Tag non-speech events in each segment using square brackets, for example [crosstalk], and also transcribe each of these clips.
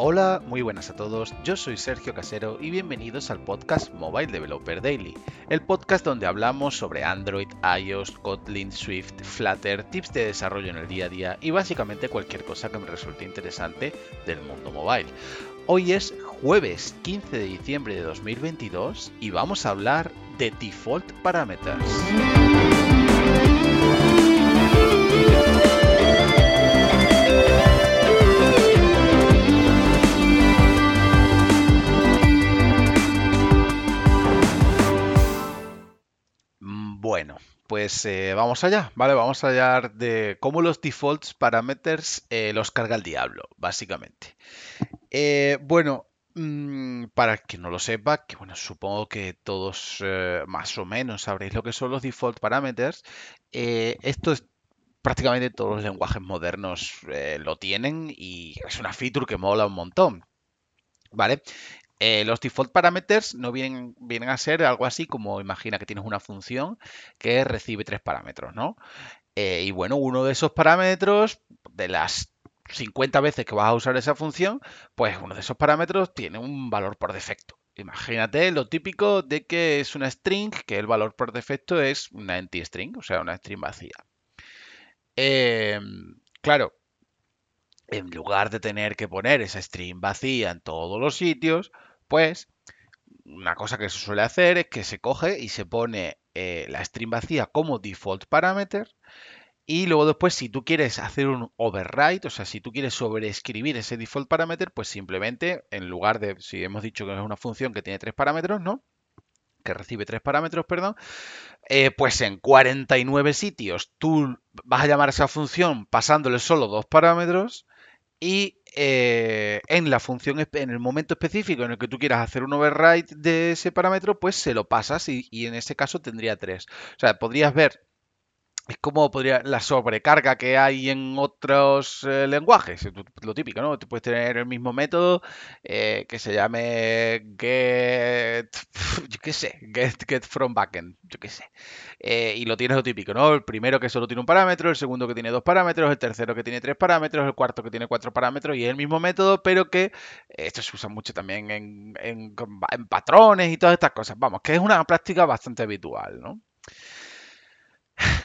Hola, muy buenas a todos, yo soy Sergio Casero y bienvenidos al podcast Mobile Developer Daily, el podcast donde hablamos sobre Android, iOS, Kotlin, Swift, Flutter, tips de desarrollo en el día a día y básicamente cualquier cosa que me resulte interesante del mundo mobile. Hoy es jueves 15 de diciembre de 2022 y vamos a hablar de Default Parameters. Pues eh, vamos allá, ¿vale? Vamos a hablar de cómo los defaults parameters eh, los carga el diablo, básicamente. Eh, bueno, mm, para quien no lo sepa, que bueno, supongo que todos más o menos sabréis lo que son los default parameters. esto es prácticamente todos los lenguajes modernos lo tienen y es una feature que mola un montón. ¿Vale? Eh, los default parameters no vienen, a ser algo así como imagina que tienes una función que recibe tres parámetros, ¿no? Eh, y bueno, uno de esos parámetros, de las 50 veces que vas a usar esa función, pues uno de esos parámetros tiene un valor por defecto. Imagínate lo típico de que es una string, que el valor por defecto es una empty string, o sea, una string vacía. Em, claro, en lugar de tener que poner esa string vacía en todos los sitios, pues una cosa que se suele hacer es que se coge y se pone eh, la string vacía como default parameter y luego después si tú quieres hacer un override, o sea, si tú quieres sobreescribir ese default parameter, pues simplemente en lugar de, si hemos dicho que es una función que tiene tres parámetros, ¿no? Que recibe tres parámetros, perdón, eh, pues en 49 sitios tú vas a llamar a esa función pasándole solo dos parámetros y eh, en la función, en el momento específico en el que tú quieras hacer un override de ese parámetro, pues se lo pasas y, y en ese caso tendría tres. O sea, podrías ver es como podría la sobrecarga que hay en otros eh, lenguajes, lo típico, ¿no? Tú puedes tener el mismo método eh, que se llame get, [laughs] yo qué sé, get, get from backend, yo qué sé. Eh, y lo tienes lo típico, ¿no? El primero que solo tiene un parámetro, el segundo que tiene dos parámetros, el tercero que tiene tres parámetros, el cuarto que tiene cuatro parámetros y es el mismo método, pero que esto se usa mucho también en, en patrones y todas estas cosas. Vamos, que es una práctica bastante habitual, ¿no?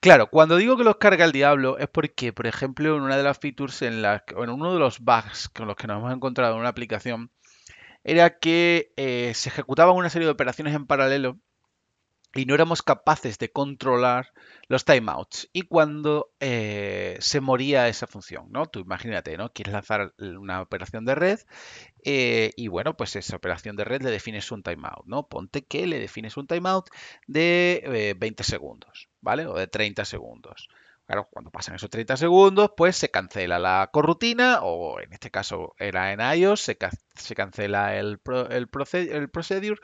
Claro, cuando digo que los carga el diablo es porque, por ejemplo, en una de las features en las en uno de los bugs con los que nos hemos encontrado en una aplicación era que eh, se ejecutaban una serie de operaciones en paralelo y no éramos capaces de controlar los timeouts. Y cuando eh, se moría esa función, ¿no? Tú imagínate, ¿no? Quieres lanzar una operación de red eh, y bueno, pues esa operación de red le defines un timeout, ¿no? Ponte que le defines un timeout de 20 segundos. ¿vale? O de 30 segundos. Claro, cuando pasan esos 30 segundos, pues se cancela la corrutina, o en este caso era en iOS, se, cancela el, el, procedure,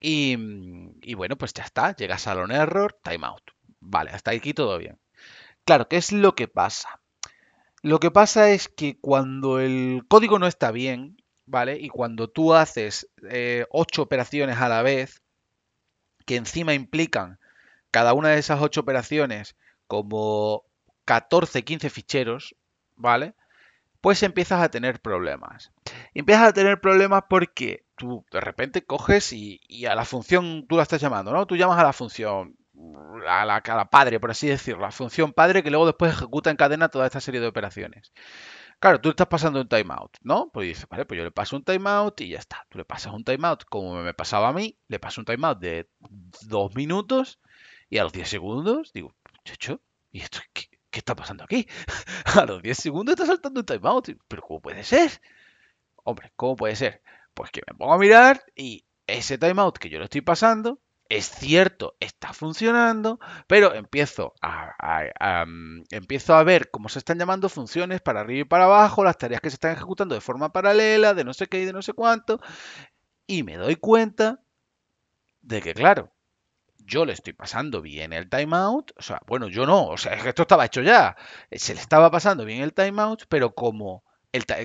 y, bueno, pues ya está, llegas a un error, timeout. Vale, hasta aquí todo bien. Claro, ¿qué es lo que pasa? Lo que pasa es que cuando el código no está bien, ¿vale? Y cuando tú haces eh, 8 operaciones a la vez, que encima implican cada una de esas ocho operaciones como 14, 15 ficheros, ¿vale? Pues empiezas a tener problemas. empiezas a tener problemas porque tú de repente coges y, a la función tú la estás llamando, ¿no? Tú llamas a la función, a la, a la padre, por así decirlo, la función padre que luego después ejecuta en cadena toda esta serie de operaciones. Claro, tú estás pasando un timeout, ¿no? Pues dices, vale, pues yo le paso un timeout y ya está. Tú le pasas un timeout como me pasaba a mí, le paso un timeout de dos minutos y a los 10 segundos digo, chacho, ¿y esto qué, está pasando aquí? [laughs] a los 10 segundos está saltando un timeout. Pero ¿cómo puede ser? Hombre, ¿cómo puede ser? Pues que me pongo a mirar y ese timeout que yo le estoy pasando, es cierto, está funcionando, pero empiezo a, mm, empiezo a ver cómo se están llamando funciones para arriba y para abajo, las tareas que se están ejecutando de forma paralela, de no sé qué y de no sé cuánto, y me doy cuenta de que, claro, yo le estoy pasando bien el timeout, o sea, bueno, yo no, o sea, es que esto estaba hecho ya, se le estaba pasando bien el timeout, pero como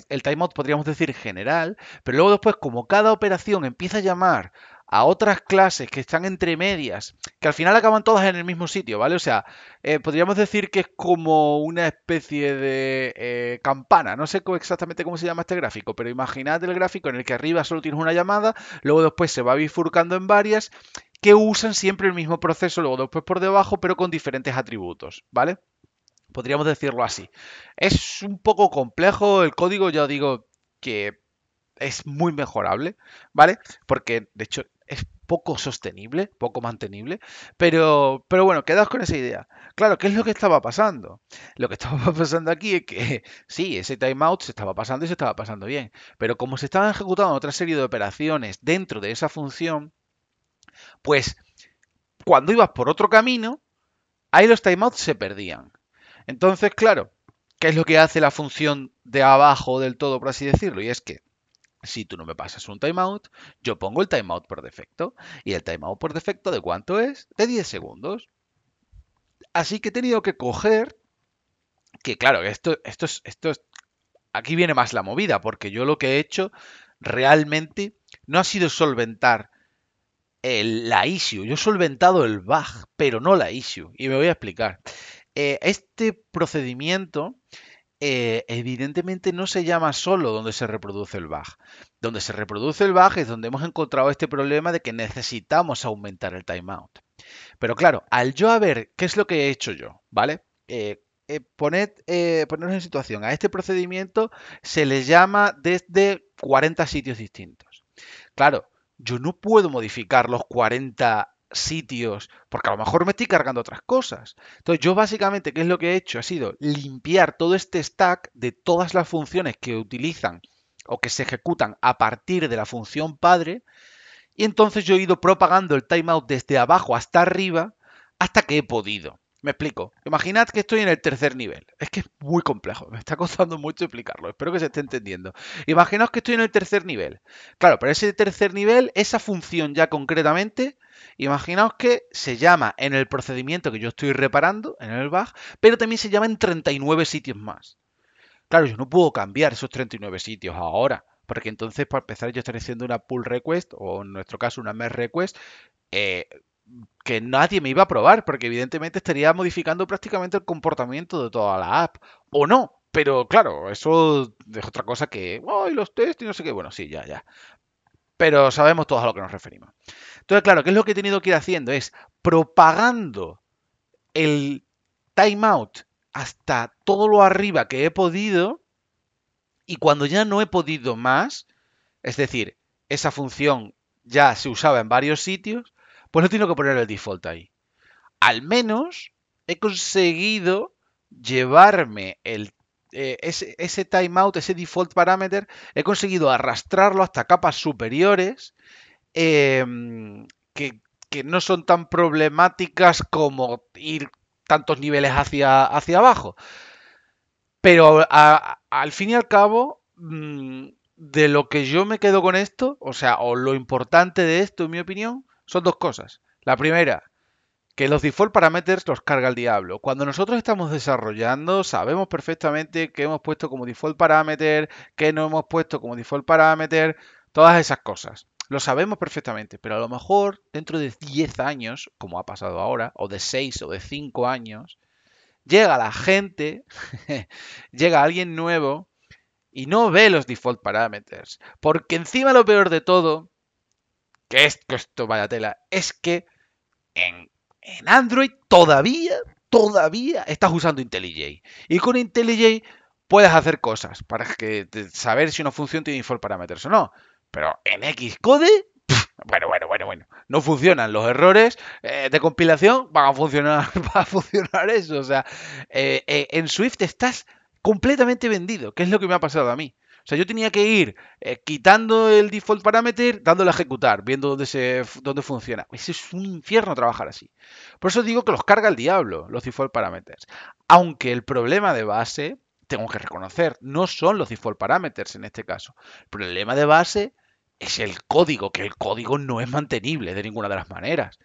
el, timeout podríamos decir general, pero luego después como cada operación empieza a llamar a otras clases que están entre medias, que al final acaban todas en el mismo sitio, ¿vale? O sea, eh, podríamos decir que es como una especie de eh, campana, no sé exactamente cómo se llama este gráfico, pero imaginad el gráfico en el que arriba solo tienes una llamada, luego después se va bifurcando en varias que usan siempre el mismo proceso, luego después por debajo, pero con diferentes atributos, ¿vale? Podríamos decirlo así. Es un poco complejo el código, ya digo que es muy mejorable, ¿vale? Porque de hecho es poco sostenible, poco mantenible, pero, pero bueno, quedaos con esa idea. Claro, ¿qué es lo que estaba pasando? Lo que [laughs] estaba pasando aquí es que sí, ese timeout se estaba pasando y se estaba pasando bien, pero como se estaban ejecutando otra serie de operaciones dentro de esa función, pues cuando ibas por otro camino, ahí los timeouts se perdían. Entonces, claro, ¿qué es lo que hace la función de abajo del todo, por así decirlo? Y es que si tú no me pasas un timeout, yo pongo el timeout por defecto. ¿Y el timeout por defecto de cuánto es? De 10 segundos. Así que he tenido que coger, que claro, esto, esto es, esto es, aquí viene más la movida, porque yo lo que he hecho realmente no ha sido solventar el, la issue. Yo he solventado el bug, pero no la issue. Y me voy a explicar. Eh, este procedimiento eh, evidentemente no se llama solo donde se reproduce el bug. Donde se reproduce el bug es donde hemos encontrado este problema de que necesitamos aumentar el timeout. Pero claro, al yo a ver qué es lo que he hecho yo, ¿vale? Eh, poned, ponernos en situación. A este procedimiento se le llama desde 40 sitios distintos. Claro, yo no puedo modificar los 40 sitios, porque a lo mejor me estoy cargando otras cosas. Entonces yo básicamente, ¿qué es lo que he hecho? Ha sido limpiar todo este stack de todas las funciones que utilizan o que se ejecutan a partir de la función padre. Y entonces yo he ido propagando el timeout desde abajo hasta arriba hasta que he podido. Me explico. Imaginad que estoy en el tercer nivel. Es que es muy complejo. Me está costando mucho explicarlo. Espero que se esté entendiendo. Imaginaos que estoy en el tercer nivel. Claro, pero ese tercer nivel, esa función ya concretamente, imaginaos que se llama en el procedimiento que yo estoy reparando, en el bug, pero también se llama en 39 sitios más. Claro, yo no puedo cambiar esos 39 sitios ahora. Porque entonces, para empezar, yo estaré haciendo una pull request, o en nuestro caso una merge request, eh, que nadie me iba a probar, porque evidentemente estaría modificando prácticamente el comportamiento de toda la app. O no, pero claro, eso es otra cosa que, ¡ay, los test y no sé qué! Bueno, sí, ya, ya. Pero sabemos todos a lo que nos referimos. Entonces, claro, ¿qué es lo que he tenido que ir haciendo? Es propagando el timeout hasta todo lo arriba que he podido y cuando ya no he podido más, es decir, esa función ya se usaba en varios sitios, pues no tengo que poner el default ahí. Al menos he conseguido llevarme eh, ese, timeout, ese default parameter, he conseguido arrastrarlo hasta capas superiores em, que, no son tan problemáticas como ir tantos niveles hacia, hacia abajo. Pero al fin y al cabo, mm, de lo que yo me quedo con esto, o sea, o lo importante de esto, en mi opinión, son dos cosas. La primera, que los default parameters los carga el diablo. Cuando nosotros estamos desarrollando, sabemos perfectamente qué hemos puesto como default parameter, qué no hemos puesto como default parameter, todas esas cosas. Lo sabemos perfectamente, pero a lo mejor dentro de 10 años, como ha pasado ahora, o de 6 o de 5 años, llega la gente, [laughs] llega alguien nuevo y no ve los default parameters. Porque encima lo peor de todo que esto vaya tela, es que en, Android todavía, todavía estás usando IntelliJ. Y con IntelliJ puedes hacer cosas para que, saber si una función tiene default parameters o no. Pero en Xcode, bueno, bueno, bueno, bueno, no funcionan los errores eh, de compilación, van a funcionar, [laughs] va a funcionar eso. O sea, eh, eh, en Swift estás completamente vendido, que es lo que me ha pasado a mí. O sea, yo tenía que ir eh, quitando el default parameter, dándole a ejecutar, viendo dónde, se, dónde funciona. es un infierno trabajar así. Por eso digo que los carga el diablo, los default parameters. Aunque el problema de base, tengo que reconocer, no son los default parameters en este caso. El problema de base es el código, que el código no es mantenible de ninguna de las maneras.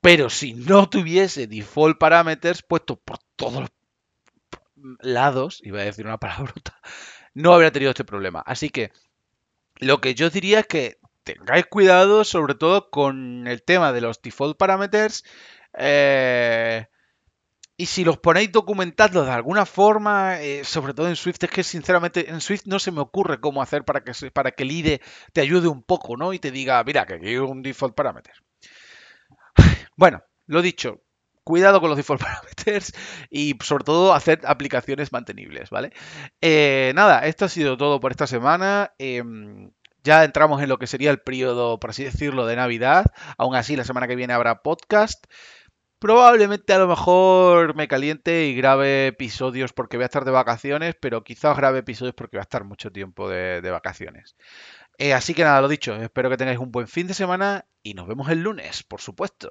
Pero si no tuviese default parameters puestos por todos los lados, iba a decir una palabra no habría tenido este problema. Así que lo que yo diría es que tengáis cuidado sobre todo con el tema de los default parameters. Eh, y si los ponéis documentados de alguna forma, eh, sobre todo en Swift, es que sinceramente en Swift no se me ocurre cómo hacer para que, para que el IDE te ayude un poco, ¿no? Y te diga, mira, que aquí hay un default parameter. [sighs] Bueno, lo dicho, cuidado con los default parameters [laughs] y sobre todo hacer aplicaciones mantenibles, ¿vale? Eh, nada, esto ha sido todo por esta semana. Em, ya entramos en lo que sería el periodo, por así decirlo, de Navidad. Aún así, la semana que viene habrá podcast. Probablemente a lo mejor me caliente y grabe episodios porque voy a estar de vacaciones, pero quizás grabe episodios porque voy a estar mucho tiempo de, vacaciones. Eh, así que nada, lo dicho, espero que tengáis un buen fin de semana y nos vemos el lunes, por supuesto.